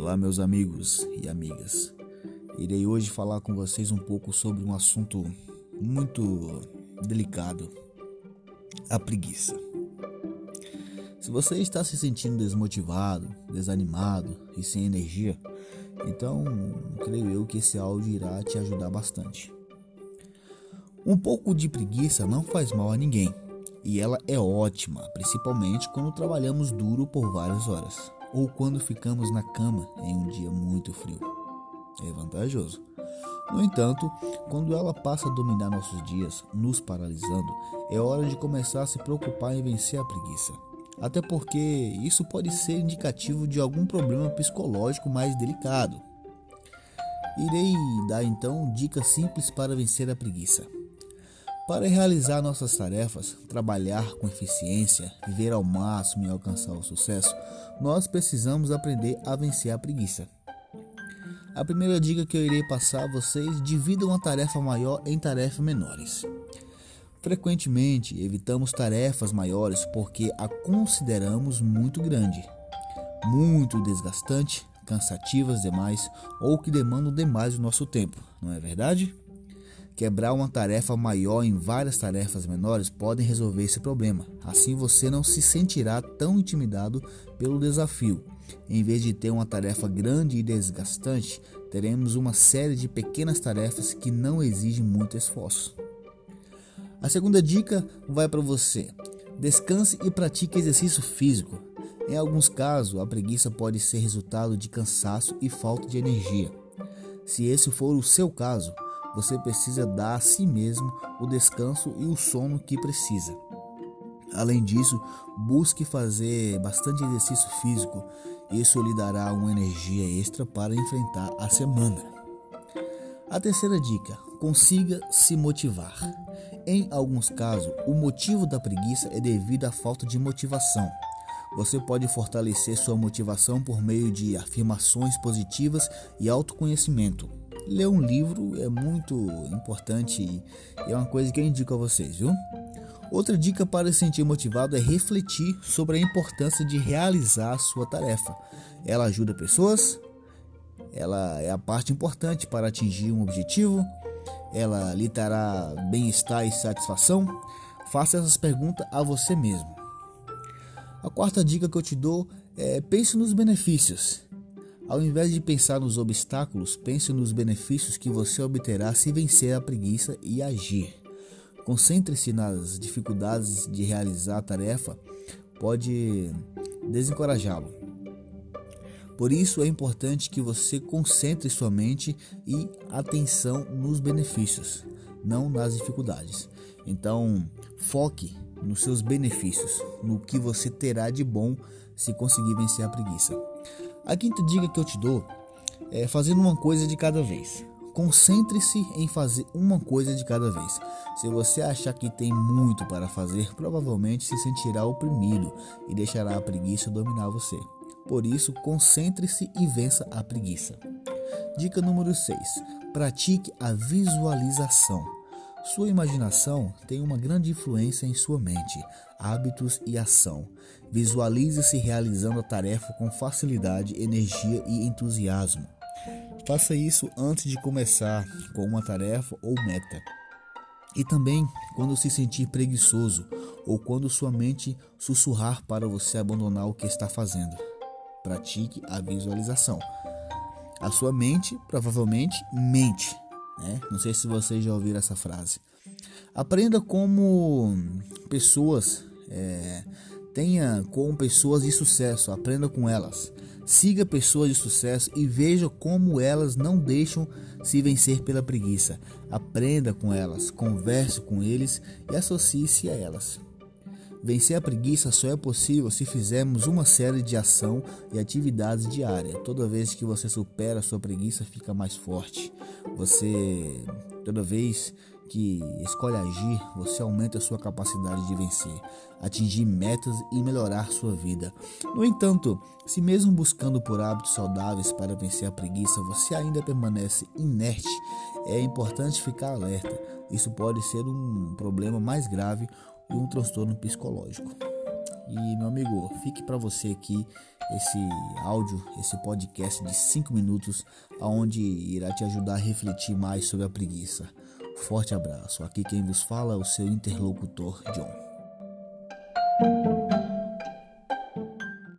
Olá, meus amigos e amigas. Irei hoje falar com vocês um pouco sobre um assunto muito delicado: a preguiça. Se você está se sentindo desmotivado, desanimado e sem energia, então creio eu que esse áudio irá te ajudar bastante. Um pouco de preguiça não faz mal a ninguém, e ela é ótima, principalmente quando trabalhamos duro por várias horas ou quando ficamos na cama em um dia muito frio. É vantajoso. No entanto, quando ela passa a dominar nossos dias, nos paralisando, é hora de começar a se preocupar em vencer a preguiça. Até porque isso pode ser indicativo de algum problema psicológico mais delicado. Irei dar então dicas simples para vencer a preguiça. Para realizar nossas tarefas, trabalhar com eficiência, viver ao máximo e alcançar o sucesso, nós precisamos aprender a vencer a preguiça. A primeira dica que eu irei passar a vocês: dividam uma tarefa maior em tarefas menores. Frequentemente evitamos tarefas maiores porque a consideramos muito grande, muito desgastante, cansativas demais ou que demandam demais o nosso tempo, não é verdade? Quebrar uma tarefa maior em várias tarefas menores podem resolver esse problema. Assim você não se sentirá tão intimidado pelo desafio. Em vez de ter uma tarefa grande e desgastante, teremos uma série de pequenas tarefas que não exigem muito esforço. A segunda dica vai para você. Descanse e pratique exercício físico. Em alguns casos, a preguiça pode ser resultado de cansaço e falta de energia. Se esse for o seu caso, você precisa dar a si mesmo o descanso e o sono que precisa. Além disso, busque fazer bastante exercício físico. Isso lhe dará uma energia extra para enfrentar a semana. A terceira dica: consiga se motivar. Em alguns casos, o motivo da preguiça é devido à falta de motivação. Você pode fortalecer sua motivação por meio de afirmações positivas e autoconhecimento ler um livro é muito importante e é uma coisa que eu indico a vocês, viu? Outra dica para se sentir motivado é refletir sobre a importância de realizar a sua tarefa. Ela ajuda pessoas, ela é a parte importante para atingir um objetivo, ela lhe trará bem-estar e satisfação. Faça essas perguntas a você mesmo. A quarta dica que eu te dou é pense nos benefícios. Ao invés de pensar nos obstáculos, pense nos benefícios que você obterá se vencer a preguiça e agir. Concentre-se nas dificuldades de realizar a tarefa, pode desencorajá-lo. Por isso é importante que você concentre sua mente e atenção nos benefícios, não nas dificuldades. Então, foque nos seus benefícios, no que você terá de bom se conseguir vencer a preguiça. A quinta dica que eu te dou é fazendo uma coisa de cada vez. Concentre-se em fazer uma coisa de cada vez. Se você achar que tem muito para fazer, provavelmente se sentirá oprimido e deixará a preguiça dominar você. Por isso, concentre-se e vença a preguiça. Dica número 6: pratique a visualização. Sua imaginação tem uma grande influência em sua mente, hábitos e ação. Visualize-se realizando a tarefa com facilidade, energia e entusiasmo. Faça isso antes de começar com uma tarefa ou meta. E também quando se sentir preguiçoso ou quando sua mente sussurrar para você abandonar o que está fazendo. Pratique a visualização. A sua mente provavelmente mente né? Não sei se vocês já ouviram essa frase. Aprenda como pessoas, é, tenha com pessoas de sucesso, aprenda com elas. Siga pessoas de sucesso e veja como elas não deixam se vencer pela preguiça. Aprenda com elas, converse com eles e associe-se a elas. Vencer a preguiça só é possível se fizermos uma série de ação e atividades diárias. Toda vez que você supera a sua preguiça, fica mais forte. Você, toda vez que escolhe agir, você aumenta a sua capacidade de vencer, atingir metas e melhorar sua vida. No entanto, se mesmo buscando por hábitos saudáveis para vencer a preguiça, você ainda permanece inerte, é importante ficar alerta. Isso pode ser um problema mais grave e um transtorno psicológico. E meu amigo, fique para você aqui esse áudio, esse podcast de 5 minutos, aonde irá te ajudar a refletir mais sobre a preguiça. Forte abraço. Aqui quem vos fala é o seu interlocutor John.